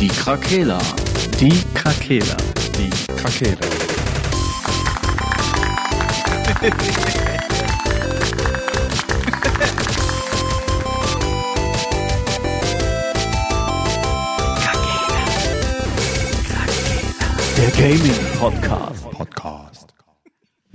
Die Krakela. Die Krakela. Die Krakela. Der Gaming Podcast. Podcast.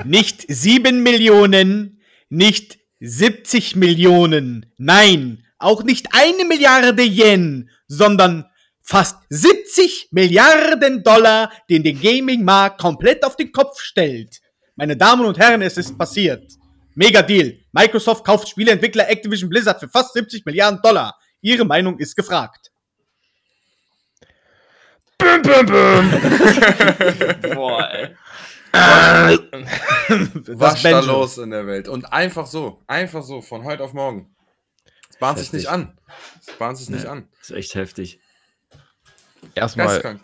Nicht 7 Millionen, nicht 70 Millionen, nein, auch nicht eine Milliarde Yen, sondern fast 70 Milliarden Dollar, den der Gaming-Markt komplett auf den Kopf stellt. Meine Damen und Herren, es ist passiert. Mega Deal. Microsoft kauft Spieleentwickler Activision Blizzard für fast 70 Milliarden Dollar. Ihre Meinung ist gefragt. Boah, ey. Was ist da los in der Welt? Und einfach so, einfach so, von heute auf morgen. Es bahnt sich nicht an. Es bahnt sich nicht an. ist echt heftig. Erstmal.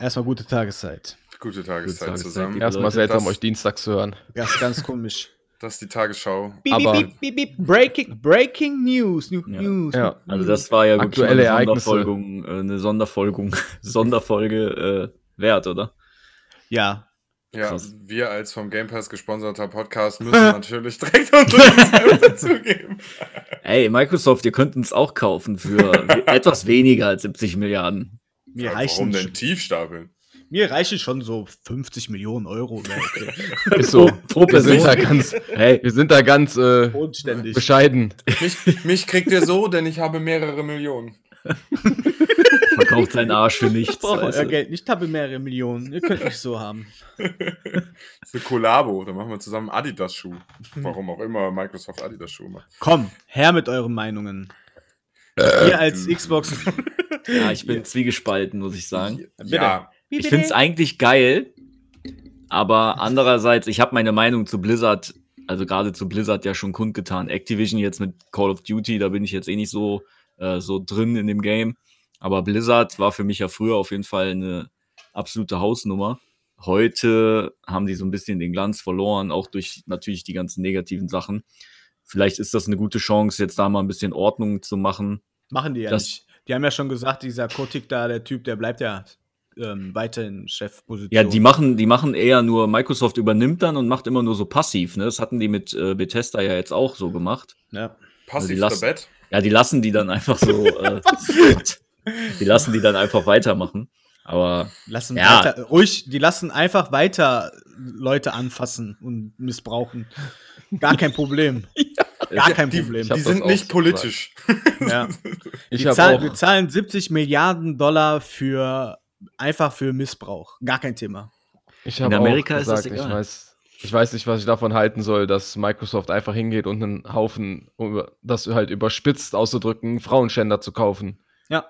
Erstmal gute Tageszeit. Gute Tageszeit Tageszeit, zusammen. erstmal seltsam, das- euch dienstags zu hören. Ist ganz komisch. Das ist die Tagesschau. Beep, Aber- beep, beep, beep, breaking, breaking News. New, Ja. News. Ja. Also das war ja wirklich Aktuelle eine Ereignisse. Sonderfolgung, äh, eine Sonderfolgung, Sonderfolge äh, wert, oder? Ja. Ja, Krass. wir als vom Game Pass gesponserter Podcast müssen natürlich direkt unsere dazugeben. Ey, Microsoft, ihr könnt uns auch kaufen für etwas weniger als 70 Milliarden. Mir Warum reichen, denn tiefstapeln? mir reichen schon so 50 Millionen Euro. wäre Okay. Ist so. Pro Wir sind da Person. ganz, Hey, wir sind da ganz äh, bescheiden. Mich, mich kriegt ihr so, denn ich habe mehrere Millionen. verkauft seinen Arsch für nichts. Ich brauche euer. Geld nicht, ich habe mehrere Millionen. Ihr könnt mich so haben. Das ist eine Kollabo, da machen wir zusammen Adidas-Schuh. Warum auch immer Microsoft Adidas-Schuh macht. Komm, her mit euren Meinungen. Ihr als Xbox. Ja, ich bin zwiegespalten, muss ich sagen. Ja, Ich finde es eigentlich geil, aber andererseits, ich habe meine Meinung zu Blizzard, also gerade zu Blizzard ja schon kundgetan. Activision jetzt mit Call of Duty, da bin ich jetzt eh nicht so, äh, so drin in dem Game. Aber Blizzard war für mich ja früher auf jeden Fall eine absolute Hausnummer. Heute haben die so ein bisschen den Glanz verloren, auch durch natürlich die ganzen negativen Sachen. Vielleicht ist das eine gute Chance, jetzt da mal ein bisschen Ordnung zu machen. Machen die ja Das- nicht. Die haben ja schon gesagt, dieser Kotik da, der Typ, der bleibt ja ähm, weiterhin Chefposition. Ja, die machen, die machen eher nur, Microsoft übernimmt dann und macht immer nur so passiv. Ne? Das hatten die mit äh, Bethesda ja jetzt auch so gemacht. Ja. passiv die der lassen- Bett. Ja, die lassen die dann einfach so, äh, die lassen die dann einfach weitermachen. Aber Lassen Ja. weiter, ruhig, die lassen einfach weiter Leute anfassen und missbrauchen. Gar kein Problem. Gar kein Die, Problem. die das sind nicht so politisch. Ja. Ich Wir, auch. wir zahlen 70 Milliarden Dollar für einfach für Missbrauch. Gar kein Thema. Ich In Amerika auch ist das gesagt, ich egal. weiß, ich weiß nicht, was ich davon halten soll, dass Microsoft einfach hingeht und einen Haufen, um das halt überspitzt auszudrücken, Frauenschänder zu kaufen. Ja.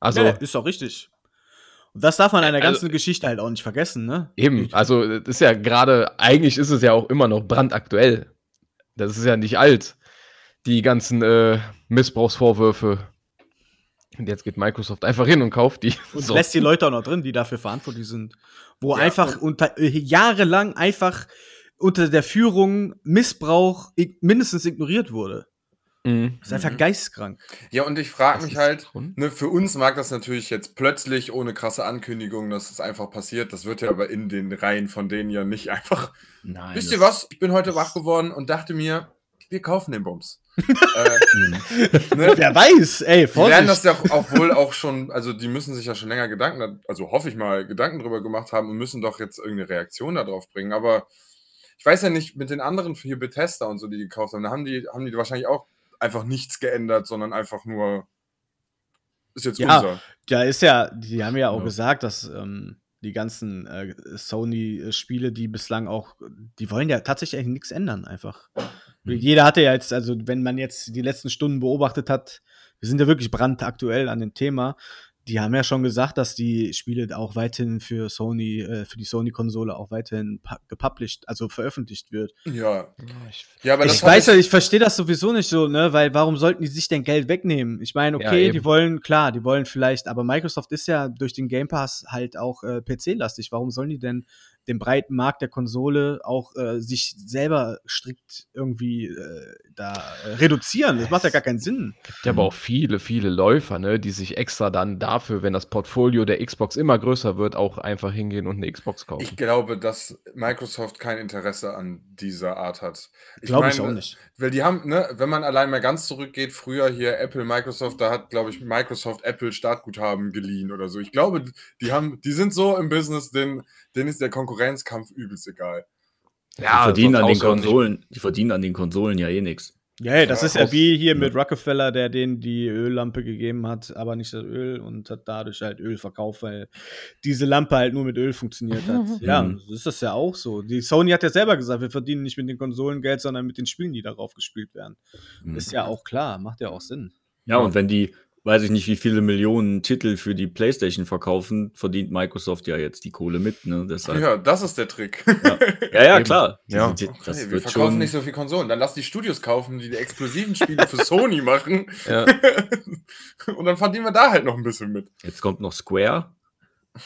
Also ja, ist doch richtig. Und das darf man in der Also- ganzen Geschichte halt auch nicht vergessen, ne? eben, also das ist ja gerade, eigentlich ist es ja auch immer noch brandaktuell. Das ist ja nicht alt, die ganzen äh, Missbrauchsvorwürfe. Und jetzt geht Microsoft einfach hin und kauft die. Und So. lässt die Leute auch noch drin, die dafür verantwortlich sind. Wo Ja, einfach unter, äh, jahrelang einfach unter der Führung Missbrauch mindestens ignoriert wurde. Mhm. Das ist einfach geistkrank. Ja, und ich frage mich halt, ne, für uns mag das natürlich jetzt plötzlich ohne krasse Ankündigung, dass es einfach passiert. Das wird ja aber in den Reihen von denen ja nicht einfach. nein. Wisst ihr was? Ich bin heute wach geworden und dachte mir, wir kaufen den Bums. äh, ne? Wer weiß, ey, Die werden das Vorsicht. ja auch wohl auch schon, also die müssen sich ja schon länger Gedanken, also hoffe ich mal, Gedanken drüber gemacht haben und müssen doch jetzt irgendeine Reaktion darauf bringen. Aber ich weiß ja nicht, mit den anderen hier Bethesda und so, die gekauft haben, da haben die, haben die wahrscheinlich auch einfach nichts geändert, sondern einfach nur ist jetzt Ja. unser. Ja, ist ja, die haben ja auch Ja. gesagt, dass ähm, die ganzen äh, Sony-Spiele, die bislang auch, die wollen ja tatsächlich nichts ändern, einfach. Mhm. Jeder hatte ja jetzt, also wenn man jetzt die letzten Stunden beobachtet hat, wir sind ja wirklich brandaktuell an dem Thema. Die haben ja schon gesagt, dass die Spiele auch weiterhin für Sony, äh, für die Sony-Konsole auch weiterhin pu- gepublished, also veröffentlicht wird. Ja. Ja, aber ich weiß ja, ich verstehe das sowieso nicht so, ne, weil warum sollten die sich denn Geld wegnehmen? Ich meine, Ja, okay, eben. die wollen, klar, die wollen vielleicht, aber Microsoft ist ja durch den Game Pass halt auch äh, PC-lastig. Warum sollen die denn den breiten Markt der Konsole auch äh, sich selber strikt irgendwie äh, da äh, reduzieren. Das macht ja gar keinen Sinn. gibt ja aber auch viele, viele Läufer, ne, die sich extra dann dafür, wenn das Portfolio der Xbox immer größer wird, auch einfach hingehen und eine Xbox kaufen. Ich glaube, dass Microsoft kein Interesse an dieser Art hat. Glaube ich auch nicht. Weil die haben, ne, wenn man allein mal ganz zurückgeht, früher hier Apple, Microsoft, da hat, glaube ich, Microsoft Apple Startguthaben geliehen oder so. Ich glaube, die haben, die sind so im Business, denen, denen ist der Konkurrenzkampf übelst egal. die verdienen an den Konsolen, die verdienen an den Konsolen ja eh nichts. Ja, ja, das Ja, ist ja wie hier mit Rockefeller, der denen die Öllampe gegeben hat, aber nicht das Öl und hat dadurch halt Öl verkauft, weil diese Lampe halt nur mit Öl funktioniert hat. ja, Mhm. so ist das ja auch so. Die Sony hat ja selber gesagt, wir verdienen nicht mit den Konsolen Geld, sondern mit den Spielen, die darauf gespielt werden. Mhm. Ist ja auch klar, macht ja auch Sinn. Ja, und wenn die, weiß ich nicht, wie viele Millionen Titel für die PlayStation verkaufen, verdient Microsoft ja jetzt die Kohle mit, ne? Deshalb. Ja, das ist der Trick. Ja, ja, Eben. klar. Die Ja. sind- Okay, das wir wird verkaufen schon. nicht so viel Konsolen. Dann lass die Studios kaufen, die die exklusiven Spiele für Sony machen. Ja. Und dann verdienen wir da halt noch ein bisschen mit. Jetzt kommt noch Square.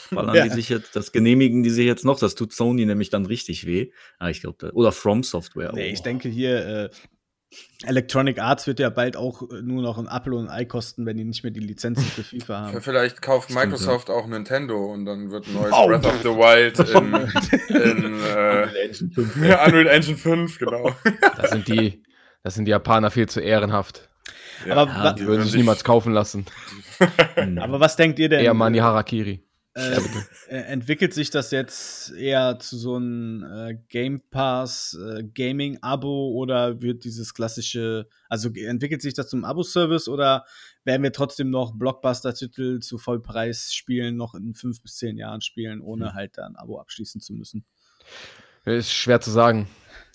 Ballern Ja. die sich jetzt, das genehmigen die sich jetzt noch, das tut Sony nämlich dann richtig weh. Ah, ich glaube, oder From Software. Nee, auch. ich denke hier, äh, Electronic Arts wird ja bald auch äh, nur noch ein Apple und ein Ei kosten, wenn die nicht mehr die Lizenzen für FIFA haben. Vielleicht kauft Stimmt, Microsoft auch Nintendo und dann wird ein neues Oh. Breath of the Wild in, in äh, ja, Unreal Engine 5, genau. Das sind die, das sind die Japaner viel zu ehrenhaft. Aber, Ja, wa- Die würden sich niemals kaufen lassen. Aber was denkt ihr denn? Eher Mani Harakiri. Äh, äh, entwickelt sich das jetzt eher zu so einem äh, Game Pass äh, Gaming Abo oder wird dieses klassische, also entwickelt sich das zum Abo-Service oder werden wir trotzdem noch Blockbuster-Titel zu Vollpreis spielen, noch in fünf bis zehn Jahren spielen, ohne halt da ein Abo abschließen zu müssen? Ist schwer zu sagen.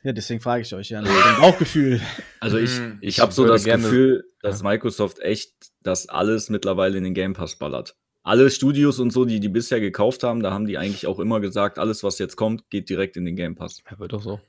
Ja, deswegen frage ich euch ja nach dem Bauchgefühl. Also ich, Hm. ich habe so das gerne- Gefühl, dass Microsoft echt das alles mittlerweile in den Game Pass ballert. Alle Studios und so, die die bisher gekauft haben, da haben die eigentlich auch immer gesagt, alles was jetzt kommt, geht direkt in den Game Pass. Ja, wird doch so.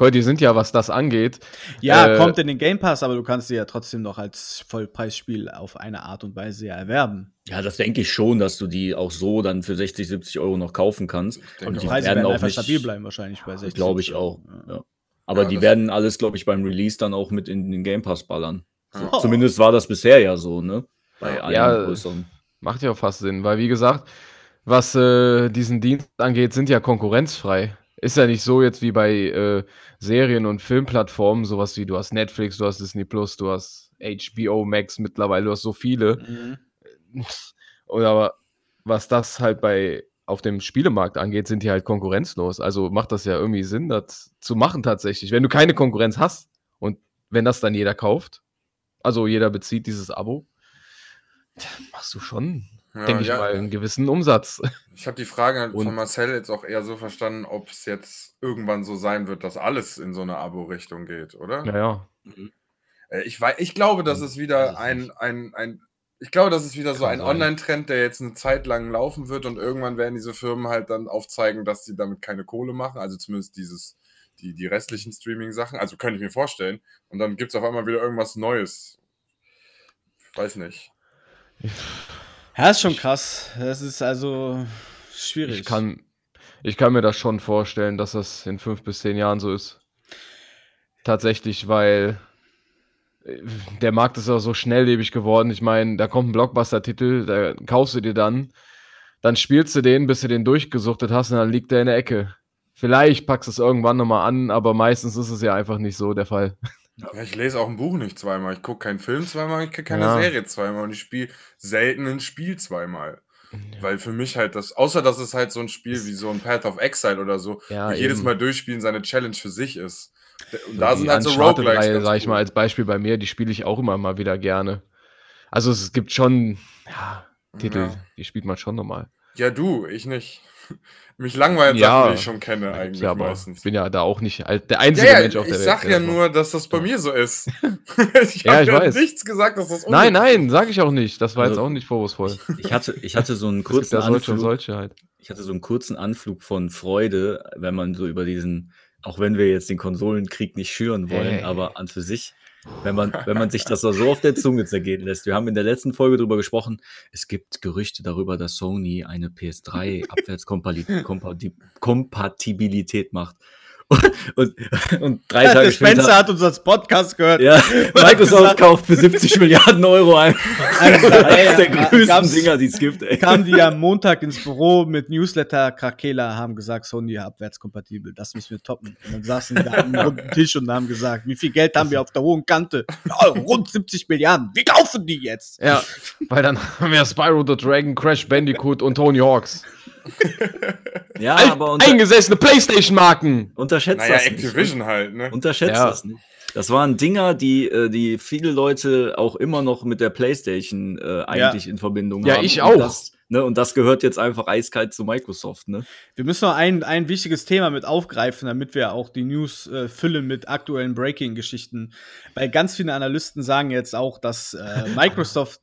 Cool, die sind ja, was das angeht. Ja, Äh, kommt in den Game Pass, aber du kannst sie ja trotzdem noch als Vollpreisspiel auf eine Art und Weise ja erwerben. Ja, das denke ich schon, dass du die auch so dann für 60, 70 Euro noch kaufen kannst. Und die. Preise werden werden auch einfach nicht- stabil bleiben wahrscheinlich bei 60. Glaube ich auch. Ja. Aber Ja, die werden alles, glaube ich, beim Release dann auch mit in den Game Pass ballern. Oh. Zumindest war das bisher ja so, ne? Bei allen Ja, größeren. Macht ja auch fast Sinn, weil wie gesagt, was äh, diesen Dienst angeht, sind ja konkurrenzfrei. Ist ja nicht so jetzt wie bei äh, Serien- und Filmplattformen, sowas wie du hast Netflix, du hast Disney Plus, du hast HBO Max mittlerweile, du hast so viele. Mhm. Oder was das halt bei auf dem Spielemarkt angeht, sind die halt konkurrenzlos. Also macht das ja irgendwie Sinn, das zu machen tatsächlich. Wenn du keine Konkurrenz hast und wenn das dann jeder kauft, also jeder bezieht dieses Abo, machst du schon, Ja, denke ich ja. mal, einen gewissen Umsatz. Ich habe die Frage Und- von Marcel jetzt auch eher so verstanden, ob es jetzt irgendwann so sein wird, dass alles in so eine Abo-Richtung geht, oder? Naja, Äh, Ich, wei- ich glaube, das ist Weiß wieder ein, ein, ein, ich glaube, das ist wieder so ein. Online-Trend, der jetzt eine Zeit lang laufen wird und irgendwann werden diese Firmen halt dann aufzeigen, dass sie damit keine Kohle machen, also zumindest dieses, die, die restlichen Streaming-Sachen, also könnte ich mir vorstellen. Und dann gibt es auf einmal wieder irgendwas Neues. Weiß nicht. Ja, ist schon krass. Das ist also schwierig. ich kann, ich kann mir das schon vorstellen, dass das in fünf bis zehn Jahren so ist. Tatsächlich, weil äh, der Markt ist auch so schnelllebig geworden. Ich meine, da kommt ein Blockbuster-Titel, da kaufst du dir dann, dann spielst du den, bis du den durchgesuchtet hast und dann liegt der in der Ecke. Vielleicht packst du es irgendwann nochmal an, aber meistens ist es ja einfach nicht so der Fall. Ja, ich lese auch ein Buch nicht zweimal. Ich gucke keinen Film zweimal, ich gucke keine Ja. Serie zweimal und ich spiele selten ein Spiel zweimal. Weil für mich halt das, außer dass es halt so ein Spiel wie so ein Path of Exile oder so, Ja, wo jedes. Mal durchspielen seine Challenge für sich ist. Und So da sind halt so Roguelikes sag ich mal, als Beispiel bei mir, die spiele ich auch immer mal wieder gerne. Also es gibt schon ja, Titel, Ja. die spielt man schon nochmal. Ja, du, ich nicht. Mich langweilen Ja. Sachen, die ich schon kenne, Ja, eigentlich ja, aber meistens. ich bin ja da auch nicht der Ja, einzige ja, Mensch auf ich der Welt. sag der ja nur, dass das bei mir so ist. ich Ja, habe ich ja weiß. nichts gesagt, dass das Nein, nein, sage ich auch nicht. Das war Also, jetzt auch nicht vorwurfsvoll. Ich hatte, ich hatte so einen kurzen ja Anflug. solche halt. Ich hatte so einen kurzen Anflug von Freude, wenn man so über diesen, auch wenn wir jetzt den Konsolenkrieg nicht schüren wollen, Hey. aber an für sich, wenn man, wenn man sich das so auf der Zunge zergehen lässt. Wir haben in der letzten Folge darüber gesprochen, es gibt Gerüchte darüber, dass Sony eine PS3 Abwärtskompatibilität macht. Und, und drei Der Tage Spencer später. hat uns als Podcast gehört. Ja, Microsoft gesagt- kauft für 70 Milliarden Euro ein. Also, Eines der ja, größten Dinger, die es gibt, ey. kamen die am Montag ins Büro mit Newsletter. Krakela haben gesagt, Sony abwärtskompatibel. Das müssen wir toppen. Und dann saßen wir am runden Tisch und haben gesagt, wie viel Geld haben wir auf der hohen Kante? Ja, rund 70 Milliarden. Wir kaufen die jetzt. Ja, weil dann haben wir Spyro the Dragon, Crash Bandicoot und Tony Hawks. Ja, Al- aber unter, Eingesessene Playstation-Marken. unterschätzt Naja, das nicht. Activision halt, ne? Unterschätzt Ja. das nicht. Das waren Dinger, die, äh, die viele Leute auch immer noch mit der PlayStation äh, eigentlich in Verbindung Ja, haben. ich Und auch. Das, ne, und das gehört jetzt einfach eiskalt zu Microsoft. Ne? Wir müssen noch ein, ein wichtiges Thema mit aufgreifen, damit wir auch die News äh, füllen mit aktuellen Breaking-Geschichten. Weil ganz viele Analysten sagen jetzt auch, dass äh, Microsoft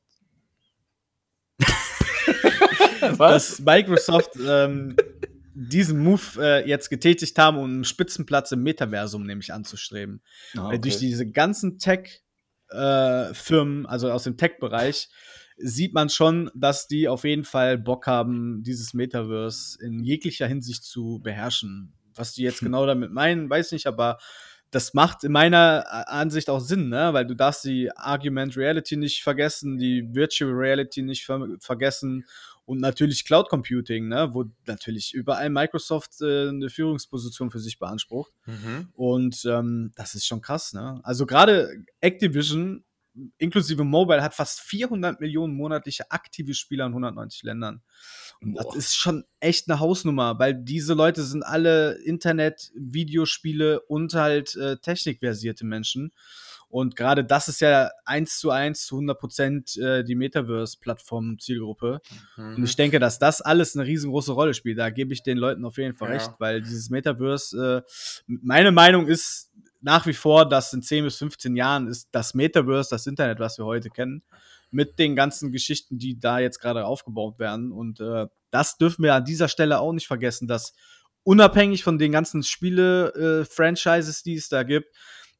dass Microsoft ähm, diesen Move äh, jetzt getätigt haben, um einen Spitzenplatz im Metaversum nämlich anzustreben. Ah, Weil durch diese ganzen Tech-Firmen, also aus dem Tech-Bereich, sieht man schon, dass die auf jeden Fall Bock haben, dieses Metaverse in jeglicher Hinsicht zu beherrschen. Was die jetzt Hm. genau damit meinen, weiß nicht, aber das macht in meiner A- Ansicht auch Sinn, ne? Weil du darfst die Argument Reality nicht vergessen, die Virtual Reality nicht ver vergessen und natürlich Cloud Computing, ne? Wo natürlich überall Microsoft äh, eine Führungsposition für sich beansprucht. Mhm. Und ähm, das ist schon krass, ne? Also gerade Activision inklusive Mobile hat fast 400 Millionen monatliche aktive Spieler in 190 Ländern. Und das Boah. ist schon echt eine Hausnummer, weil diese Leute sind alle Internet, Videospiele und halt äh, technikversierte Menschen. Und gerade das ist ja eins zu eins zu 100 Prozent äh, die Metaverse-Plattform-Zielgruppe. Mhm. Und ich denke, dass das alles eine riesengroße Rolle spielt. Da gebe ich den Leuten auf jeden Fall Ja. recht, weil dieses Metaverse, äh, meine Meinung ist nach wie vor, dass in 10 bis 15 Jahren ist das Metaverse das Internet, was wir heute kennen, mit den ganzen Geschichten, die da jetzt gerade aufgebaut werden. Und äh, das dürfen wir an dieser Stelle auch nicht vergessen, dass unabhängig von den ganzen Spiele-Franchises, die es da gibt,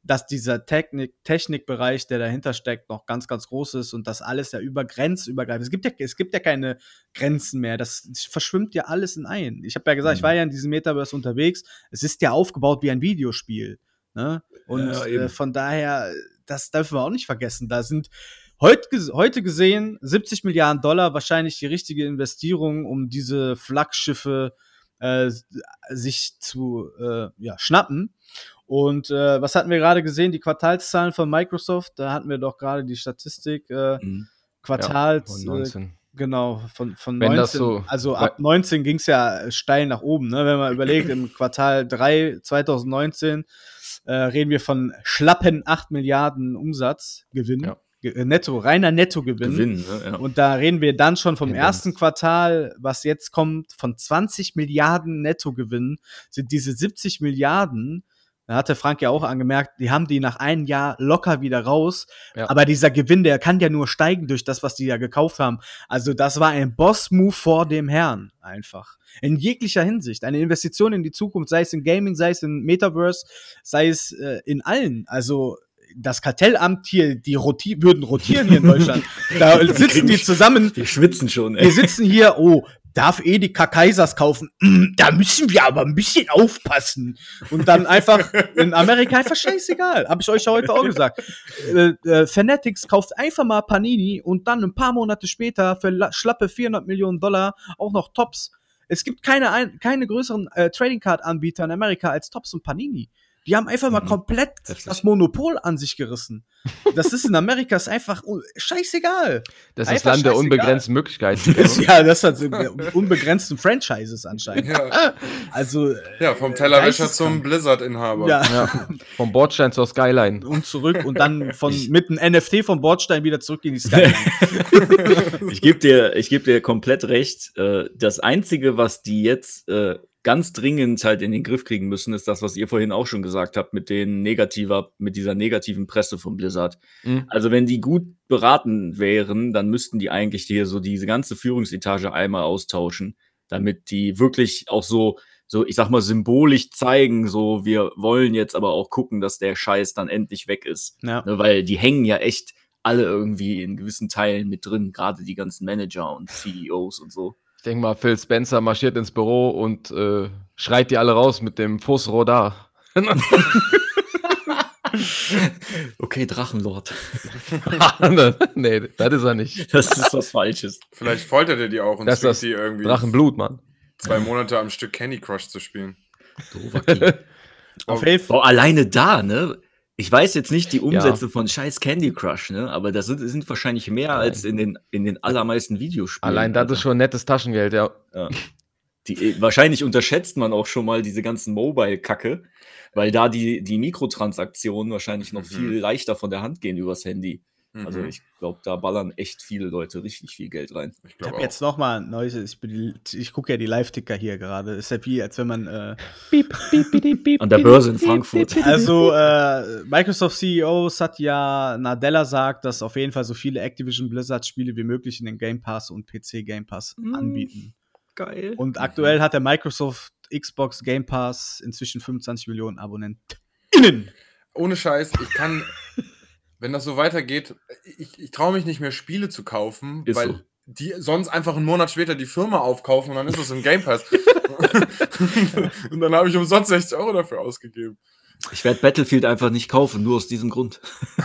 dass dieser Technik, Technikbereich, der dahinter steckt, noch ganz, ganz groß ist und das alles ja über grenzübergreifend. Es gibt ja, es gibt ja keine Grenzen mehr. Das verschwimmt ja alles in ein. Ich habe ja gesagt, ich war ja in diesem Metaverse unterwegs. Es ist ja aufgebaut wie ein Videospiel. Ne? Und Ja, äh, von daher, das dürfen wir auch nicht vergessen. Da sind heute, heute gesehen 70 Milliarden Dollar wahrscheinlich die richtige Investierung, um diese Flaggschiffe äh, sich zu äh, ja, schnappen. Und äh, was hatten wir gerade gesehen? Die Quartalszahlen von Microsoft, da hatten wir doch gerade die Statistik, äh, Mhm. Quartals, Und äh, 19. genau, von, von Wenn 19. das so- also ab 19 ging es ja steil nach oben, ne? Wenn man überlegt, im Quartal 3 2019 äh, reden wir von schlappen 8 Milliarden Umsatzgewinn. Ja. Äh, Netto, reiner Nettogewinn. Gewinn, ne? ja. Und da reden wir dann schon vom Tendenz. ersten Quartal, was jetzt kommt, von 20 Milliarden Nettogewinn, sind diese 70 Milliarden. Da hatte Frank ja auch angemerkt, die haben die nach einem Jahr locker wieder raus. Ja. Aber dieser Gewinn, der kann ja nur steigen durch das, was die ja gekauft haben. Also das war ein Boss-Move vor dem Herrn einfach. In jeglicher Hinsicht. Eine Investition in die Zukunft, sei es in Gaming, sei es in Metaverse, sei es äh, in allen. Also das Kartellamt hier, die roti würden rotieren hier in Deutschland. da sitzen die zusammen, Die schwitzen schon, wir ey. sitzen hier, oh, darf Edeka Kaisers kaufen? Mm, da müssen wir aber ein bisschen aufpassen. Und dann einfach in Amerika einfach scheißegal. Habe ich euch ja heute auch gesagt. Äh, äh, Fanatics kauft einfach mal Panini und dann ein paar Monate später für la- schlappe 400 Millionen Dollar auch noch Tops. Es gibt keine, ein, keine größeren äh, Trading Card Anbieter in Amerika als Tops und Panini. Die haben einfach mal Mhm. komplett Heftig. das Monopol an sich gerissen. Das ist in Amerika ist einfach scheißegal. Das ist das Einfach Land der unbegrenzten Möglichkeiten. ja, das hat so unbegrenzten Franchises anscheinend. Ja, Also, ja, vom Tellerwäscher zum Blizzard-Inhaber. ja, ja. Vom Bordstein zur Skyline. und zurück und dann von mit einem NFT vom Bordstein wieder zurück in die Skyline. ich gebe dir, ich geb dir komplett recht. Äh, Das Einzige, was die jetzt äh, ganz dringend halt in den Griff kriegen müssen, ist das, was ihr vorhin auch schon gesagt habt, mit den negativer, mit dieser negativen Presse von Blizzard. Mhm. Also wenn die gut beraten wären, dann müssten die eigentlich hier so diese ganze Führungsetage einmal austauschen, damit die wirklich auch so, so, ich sag mal, symbolisch zeigen, so, wir wollen jetzt aber auch gucken, dass der Scheiß dann endlich weg ist. ja. Ne, weil die hängen ja echt alle irgendwie in gewissen Teilen mit drin, gerade die ganzen Manager und CEOs und so. Ich denke mal, Phil Spencer marschiert ins Büro und äh, schreit die alle raus mit dem Fussrohr da. Okay, Drachenlord. nee, das ist er nicht. Das ist was Falsches. Vielleicht foltert er die auch und Das ist zwingt das die irgendwie Drachenblut, Mann. zwei Monate am Stück Candy Crush zu spielen. Doofer. Auf jeden Fall. Boah, alleine da, ne? Ich weiß jetzt nicht die Umsätze von scheiß Candy Crush, ne? Aber das sind, sind wahrscheinlich mehr Nein. als in den, in den allermeisten Videospielen. Allein das Alter. ist schon nettes Taschengeld, ja. Ja. Die, äh, wahrscheinlich unterschätzt man auch schon mal diese ganzen Mobile-Kacke, weil da die, die Mikrotransaktionen wahrscheinlich noch Mhm. viel leichter von der Hand gehen übers Handy. Also Mhm. ich glaube, da ballern echt viele Leute richtig viel Geld rein. ich Ich habe jetzt noch mal ein neues. Ich, ich gucke ja die Live-Ticker hier gerade. Ist ja wie, als wenn man. Äh, piep, piep, piep, An der Börse in Frankfurt. also, äh, Microsoft CEO Satya Nadella sagt, dass auf jeden Fall so viele Activision Blizzard-Spiele wie möglich in den Game Pass und PC Game Pass Mm. anbieten. Geil. Und aktuell hat der Microsoft Xbox Game Pass inzwischen 25 Millionen AbonnentInnen. Ohne Scheiß, ich kann, wenn das so weitergeht, ich, ich traue mich nicht mehr Spiele zu kaufen, Ist weil so. die sonst einfach einen Monat später die Firma aufkaufen und dann ist es im Game Pass. und dann habe ich umsonst 60 Euro dafür ausgegeben. Ich werde Battlefield einfach nicht kaufen, nur aus diesem Grund.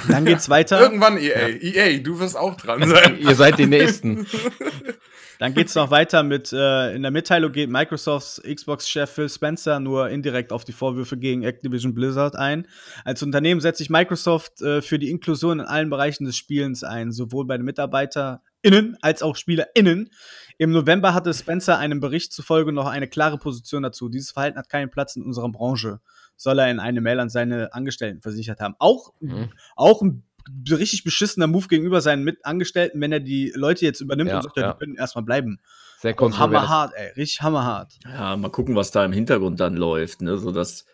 Dann geht's weiter. Irgendwann EA. EA, du wirst auch dran sein. Ihr seid die Nächsten. Dann geht's noch weiter mit, äh, in der Mitteilung geht Microsofts Xbox-Chef Phil Spencer nur indirekt auf die Vorwürfe gegen Activision Blizzard ein. Als Unternehmen setzt sich Microsoft äh, für die Inklusion in allen Bereichen des Spielens ein, sowohl bei den MitarbeiterInnen als auch SpielerInnen. Im November hatte Spencer einem Bericht zufolge noch eine klare Position dazu. Dieses Verhalten hat keinen Platz in unserer Branche, soll er in eine Mail an seine Angestellten versichert haben. Auch, Mhm. auch ein richtig beschissener Move gegenüber seinen Mitangestellten, wenn er die Leute jetzt übernimmt Ja, und sagt, ja, ja. die können erstmal bleiben. Sehr kontrovers. Hammerhart, ey. Richtig hammerhart. Ja, mal gucken, was da im Hintergrund dann läuft. Ne? So dass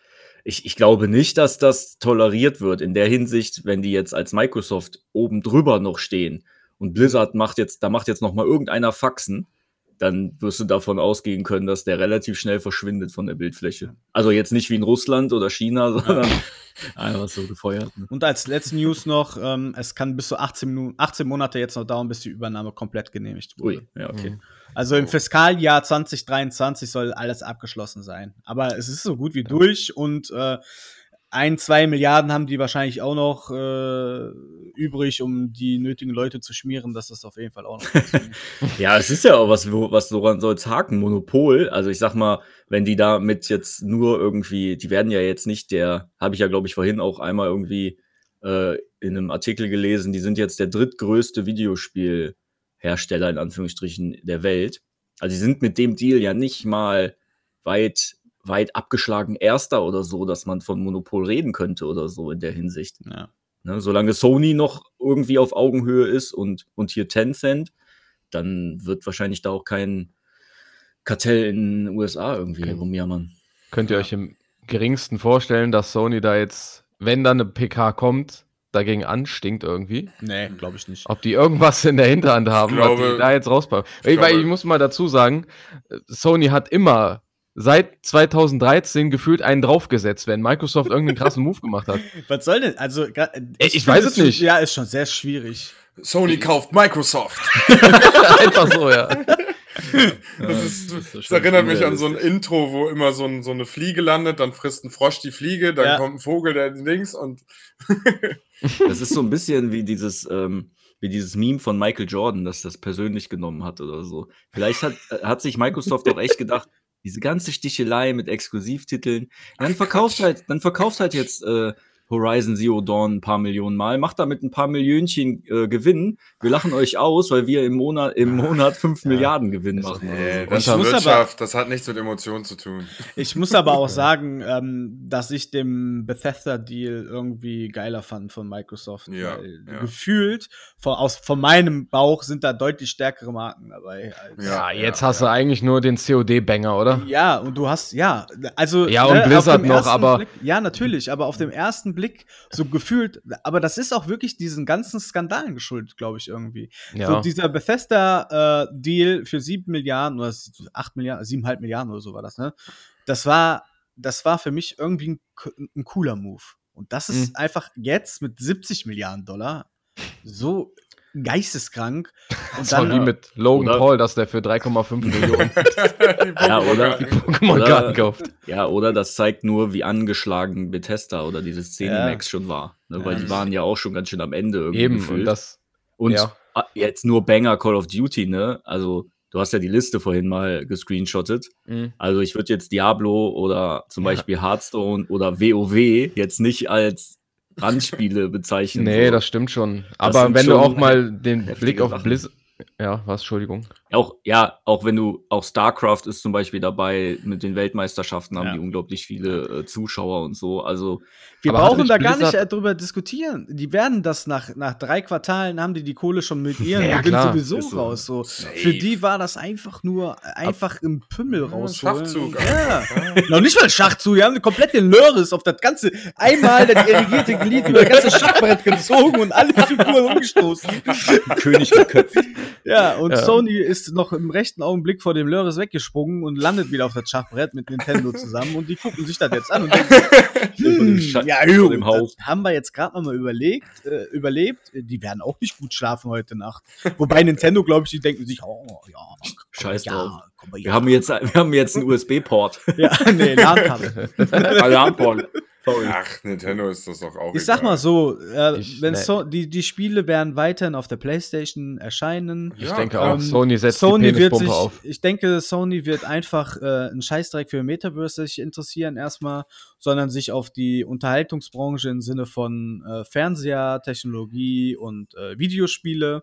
ich, ich glaube nicht, dass das toleriert wird in der Hinsicht, wenn die jetzt als Microsoft oben drüber noch stehen und Blizzard macht jetzt, da macht jetzt noch mal irgendeiner Faxen, dann wirst du davon ausgehen können, dass der relativ schnell verschwindet von der Bildfläche. Also jetzt nicht wie in Russland oder China, sondern einfach so gefeuert. Ne? Und als letzte News noch, ähm, es kann bis zu 18, Minuten, 18 Monate jetzt noch dauern, bis die Übernahme komplett genehmigt wurde. Ui, ja, okay. Also im Fiskaljahr 2023 soll alles abgeschlossen sein. Aber es ist so gut wie durch und äh, ein, zwei Milliarden haben die wahrscheinlich auch noch äh, übrig, um die nötigen Leute zu schmieren, dass das auf jeden Fall auch noch. Ja, es ist ja auch was, was woran soll es haken? Monopol. Also ich sag mal, wenn die damit jetzt nur irgendwie, die werden ja jetzt nicht der, habe ich ja, glaube ich, vorhin auch einmal irgendwie äh, in einem Artikel gelesen, die sind jetzt der drittgrößte Videospielhersteller in Anführungsstrichen der Welt. Also die sind mit dem Deal ja nicht mal weit, weit abgeschlagen Erster oder so, dass man von Monopol reden könnte oder so in der Hinsicht. ja. Ne, solange Sony noch irgendwie auf Augenhöhe ist und, und hier Tencent, dann wird wahrscheinlich da auch kein Kartell in den USA irgendwie Okay. rumjammern. Könnt ihr euch im geringsten vorstellen, dass Sony da jetzt, wenn da eine PK kommt, dagegen anstinkt irgendwie? Nee, glaube ich nicht. Ob die irgendwas in der Hinterhand haben, was glaube- die da jetzt rauspacken. ich Ich, weil glaube- ich muss mal dazu sagen, Sony hat immer seit 2013 gefühlt einen draufgesetzt, wenn Microsoft irgendeinen krassen Move gemacht hat. Was soll denn? Also, gra- Ich find weiß es schon- nicht. Ja, ist schon sehr schwierig. Sony kauft Microsoft. Einfach so, ja. Das, ist, das ist das schon erinnert mich an so ein. Intro, wo immer so, ein, so eine Fliege landet, dann frisst ein Frosch die Fliege, dann Ja. kommt ein Vogel, der links und Das ist so ein bisschen wie dieses, ähm, wie dieses Meme von Michael Jordan, das das persönlich genommen hat oder so. Vielleicht hat, äh, hat sich Microsoft auch echt gedacht, diese ganze Stichelei mit Exklusivtiteln, dann verkauft halt, dann verkauft halt jetzt äh, Horizon Zero Dawn ein paar Millionen Mal, macht damit ein paar Millionchen äh, Gewinn. Wir lachen euch aus, weil wir im Monat, im Monat 5 Milliarden Gewinn machen. äh, Oder das ist muss aber- Wirtschaft, das hat nichts mit Emotionen zu tun. Ich muss aber auch sagen, ähm, dass ich den Bethesda-Deal irgendwie geiler fand von Microsoft. Ja, weil ja. Gefühlt, von, aus, von meinem Bauch sind da deutlich stärkere Marken dabei. Als, Ja, Ja, jetzt ja, hast ja. du eigentlich nur den COD-Banger, oder? Ja, und du hast, ja, also. Ja, und auf Blizzard noch, aber- Blick, ja, natürlich, aber auf dem ersten Blick so gefühlt, aber das ist auch wirklich diesen ganzen Skandalen geschuldet, glaube ich, irgendwie. Ja. So dieser Bethesda-Deal für 7 Milliarden oder 8 Milliarden, 7,5 Milliarden oder so war das, ne? Das war, das war für mich irgendwie ein, ein cooler Move. Und das ist Mhm. einfach jetzt mit 70 Milliarden Dollar so geisteskrank. Und Das war dann, wie mit Logan Oder- Paul, dass der für 3,5 Millionen Ja, oder? die Pokémon-Karten kauft. Ja, oder das zeigt nur, wie angeschlagen Bethesda oder dieses Cinemax schon war. Ne? Weil Ja, die waren ja auch schon ganz schön am Ende irgendwie Eben, und gefühlt. das, Und ja. ah, jetzt nur Banger Call of Duty, ne? Also, du hast ja die Liste vorhin mal gescreenshottet. mh. Also, ich würde jetzt Diablo oder zum Beispiel Hearthstone oder WoW jetzt nicht als Randspiele bezeichnen. nee, so. das stimmt schon. Aber wenn du auch mal den Blick auf. Blizzard. Ja, was, Entschuldigung. Auch, ja, auch wenn du, auch StarCraft ist zum Beispiel dabei, mit den Weltmeisterschaften haben Ja. die unglaublich viele äh, Zuschauer und so. Also, wir brauchen da gar nicht äh, drüber diskutieren. Die werden das nach, nach drei Quartalen, haben die die Kohle schon mit ihren Ja, klar. sowieso Ist so. raus. So. Safe. Für die war das einfach nur, äh, einfach im Pümmel rausholen. Schachzug. Ja. Noch nicht mal Schachzug, die haben komplett den Lörres auf das ganze, einmal das irrigierte Glied über das ganze Schachbrett gezogen und alle Figuren umgestoßen. König geköpft. Ja, und Ja. Sony ist noch im rechten Augenblick vor dem Lörres weggesprungen und landet wieder auf das Schachbrett mit Nintendo zusammen und die gucken sich das jetzt an und denken, hm, ja, Haus. das haben wir jetzt gerade mal überlegt, äh, überlebt. Die werden auch nicht gut schlafen heute Nacht. Wobei Nintendo, glaube ich, die denken sich, oh, ja, Scheiß ja, drauf. komm Wir haben jetzt, wir haben jetzt einen USB-Port. ja, nee, LAN-Kabel. Sorry. Ach, Nintendo ist das doch auch Ich sag egal. mal so, äh, Ich- wenn so, die, die Spiele werden weiterhin auf der Playstation erscheinen. Ich Ja, denke auch, Sony setzt Sony die wird sich, auf. ich denke, Sony wird einfach äh, einen Scheißdreck für Metaverse sich interessieren erstmal, sondern sich auf die Unterhaltungsbranche im Sinne von äh, Fernseher, Technologie und äh, Videospiele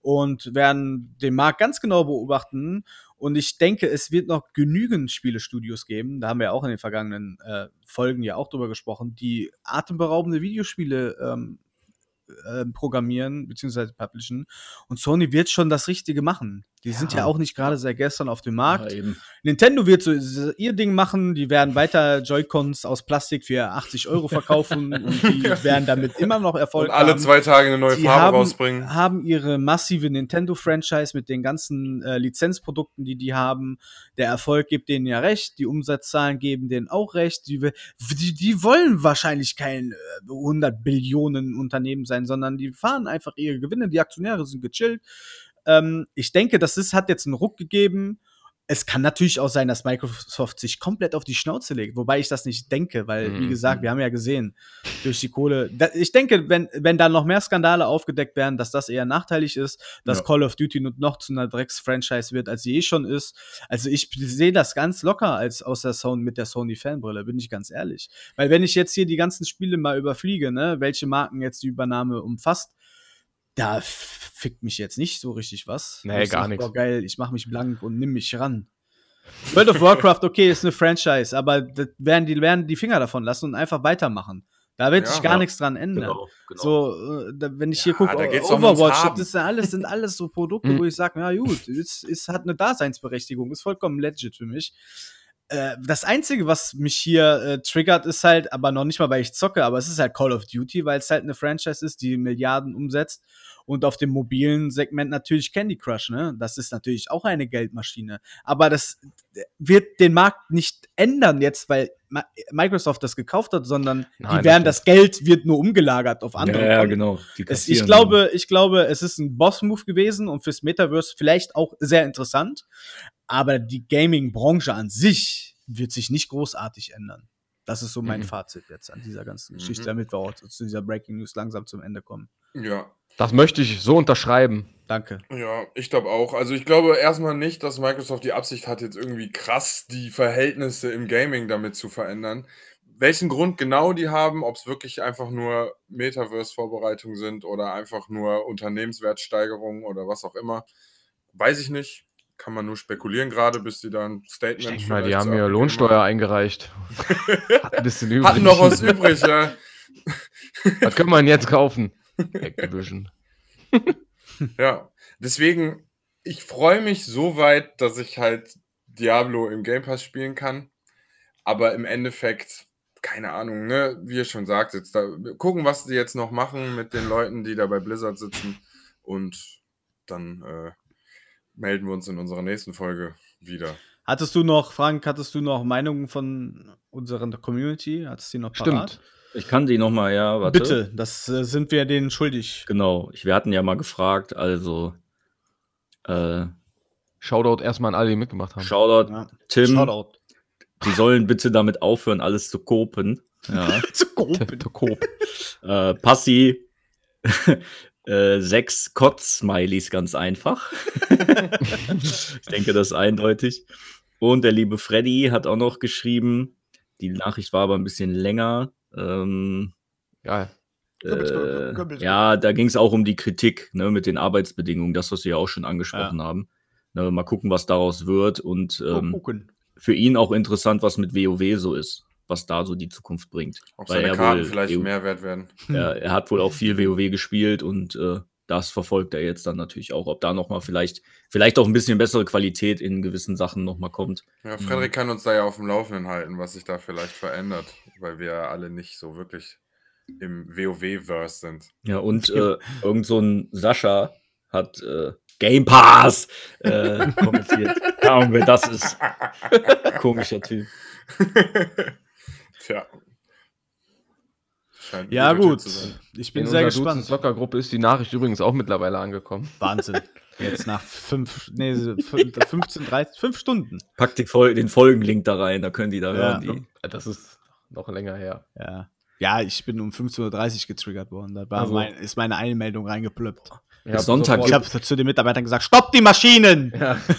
und werden den Markt ganz genau beobachten. Und ich denke, es wird noch genügend Spielestudios geben, da haben wir auch in den vergangenen äh, Folgen ja auch drüber gesprochen, die atemberaubende Videospiele ähm, äh, programmieren bzw. publishen. Und Sony wird schon das Richtige machen. Die sind ja auch nicht gerade seit gestern auf dem Markt. Ja. Nintendo wird so ihr Ding machen. Die werden weiter Joy-Cons aus Plastik für 80 Euro verkaufen und die werden damit immer noch Erfolg Und alle haben. zwei Tage eine neue Die Farbe haben, rausbringen. haben ihre massive Nintendo-Franchise mit den ganzen äh, Lizenzprodukten, die die haben. Der Erfolg gibt denen ja recht, die Umsatzzahlen geben denen auch recht. Die, die, die wollen wahrscheinlich kein äh, 100 Billionen Unternehmen sein, sondern die fahren einfach ihre Gewinne. Die Aktionäre sind gechillt. Ähm, ich denke, das ist, hat jetzt einen Ruck gegeben. Es kann natürlich auch sein, dass Microsoft sich komplett auf die Schnauze legt, wobei ich das nicht denke, weil, wie Mhm. gesagt, wir haben ja gesehen, durch die Kohle. Da, ich denke, wenn, wenn da noch mehr Skandale aufgedeckt werden, dass das eher nachteilig ist, dass Ja. Call of Duty nun noch zu einer Drecks-Franchise wird, als sie eh schon ist. Also ich sehe das ganz locker als aus der Sony, mit der Sony-Fanbrille, bin ich ganz ehrlich. Weil wenn ich jetzt hier die ganzen Spiele mal überfliege, ne, welche Marken jetzt die Übernahme umfasst, da fickt mich jetzt nicht so richtig was. Nee, Ich gar. Boah, geil, ich mach mich blank und nimm mich ran. World of Warcraft, okay, ist eine Franchise, aber das werden die werden die Finger davon lassen und einfach weitermachen. Da wird Ja, sich gar ja. nichts dran ändern. Genau, genau. So, äh, da, wenn ich hier Ja, gucke, doch nur ums Overwatch, Haben. das ist ja alles, sind alles so Produkte, Mhm. wo ich sage, ja gut, es, es hat eine Daseinsberechtigung, ist vollkommen legit für mich. Äh, das Einzige, was mich hier äh, triggert, ist halt, aber noch nicht mal, weil ich zocke, aber es ist halt Call of Duty, weil es halt eine Franchise ist, die Milliarden umsetzt. Und auf dem mobilen Segment natürlich Candy Crush, ne? Das ist natürlich auch eine Geldmaschine. Aber das wird den Markt nicht ändern jetzt, weil Microsoft das gekauft hat, sondern Nein, die werden, das das Geld wird nur umgelagert auf andere. ja, ja, genau. Es, ich glaube, ich glaube, es ist ein Boss-Move gewesen und fürs Metaverse vielleicht auch sehr interessant. Aber die Gaming-Branche an sich wird sich nicht großartig ändern. Das ist so mein Mhm. Fazit jetzt an dieser ganzen Geschichte, Mhm. damit wir auch zu dieser Breaking News langsam zum Ende kommen. Ja. Das möchte ich so unterschreiben. Danke. Ja, ich glaube auch. Also ich glaube erstmal nicht, dass Microsoft die Absicht hat, jetzt irgendwie krass die Verhältnisse im Gaming damit zu verändern. Welchen Grund genau die haben, ob es wirklich einfach nur Metaverse-Vorbereitungen sind oder einfach nur Unternehmenswertsteigerungen oder was auch immer, weiß ich nicht. Kann man nur spekulieren, gerade bis die da ein Ich Statement denke mal, die haben ja Lohnsteuer eingereicht. Hat ein bisschen übrig. Hatten noch was übrig, ja. Was können wir denn jetzt kaufen? Activision. Ja, deswegen, ich freue mich so weit, dass ich halt Diablo im Game Pass spielen kann. Aber im Endeffekt, keine Ahnung, ne, wie ihr schon sagt, jetzt da, gucken, was die jetzt noch machen mit den Leuten, die da bei Blizzard sitzen. Und dann äh, melden wir uns in unserer nächsten Folge wieder. Hattest du noch, Frank, hattest du noch Meinungen von unserer Community? Hattest du die noch parat? Stimmt. Ich kann die noch mal, ja, warte. Bitte, das äh, sind wir denen schuldig. Genau. Ich, wir hatten ja mal gefragt, also äh, Shoutout erstmal an alle, die mitgemacht haben. Shoutout Ja. Tim, Shoutout. die sollen bitte damit aufhören, alles zu kopen. Ja. Zu. Der- der Coop. äh, Passi, äh, sechs Kotz-Smileys, ganz einfach. ich denke, das ist eindeutig. Und der liebe Freddy hat auch noch geschrieben, die Nachricht war aber ein bisschen länger. Ähm, Geil. äh, ja, da ging es auch um die Kritik ne, mit den Arbeitsbedingungen, das, was wir ja auch schon angesprochen haben. Ne, mal gucken, was daraus wird. Und ähm, für ihn auch interessant, was mit WoW so ist, was da so die Zukunft bringt. Ob Weil seine er Karten wohl vielleicht mehr wert werden. er, er hat wohl auch viel WoW gespielt und äh, das verfolgt er jetzt dann natürlich auch, ob da noch mal vielleicht, vielleicht auch ein bisschen bessere Qualität in gewissen Sachen noch mal kommt. Ja, Frederik kann uns da ja auf dem Laufenden halten, was sich da vielleicht verändert, weil wir ja alle nicht so wirklich im WoW-Verse sind. Ja, und äh, irgend so ein Sascha hat äh, Game Pass äh, kommentiert. Keine Ahnung, wer das ist. Komischer Typ. Tja. Scheint ein Ja, gut. zu sein. Ich bin In sehr unserer gespannt. Soccer-Gruppe ist die Nachricht übrigens auch mittlerweile angekommen. Wahnsinn. Jetzt nach fünf, nee, fün- 15, 13, fünf Stunden. Packt die Fol den Folgenlink da rein, da können die da Ja. hören. Die. Das ist noch länger her. Ja. Ja, ich bin um 15.30 Uhr getriggert worden. Da war Also. mein, ist meine Einmeldung reingeplöppt. Ich hab Sonntag Ich habe zu den Mitarbeitern gesagt, stopp die Maschinen! Ja.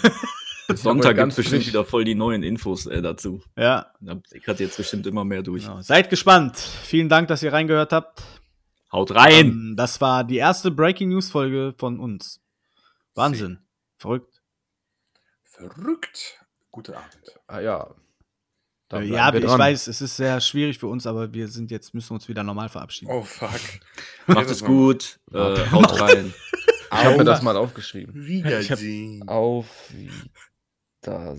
Sonntag gibt ganz es bestimmt frisch. wieder voll die neuen Infos äh, dazu. Ja, Da hat jetzt bestimmt immer mehr durch. genau. Seid gespannt. Vielen Dank, dass ihr reingehört habt. Haut rein! Ähm, das war die erste Breaking News Folge von uns. Wahnsinn. Verrückt. Verrückt. Gute Abend. Ah, ja. Da Äh, ja, wir ich dran. weiß, es ist sehr schwierig für uns, aber wir sind jetzt, müssen uns wieder normal verabschieden. Oh, fuck. Macht es gut. Äh, haut rein. Ich habe mir das mal aufgeschrieben. Wiedersehen. Auf Wiedersehen da.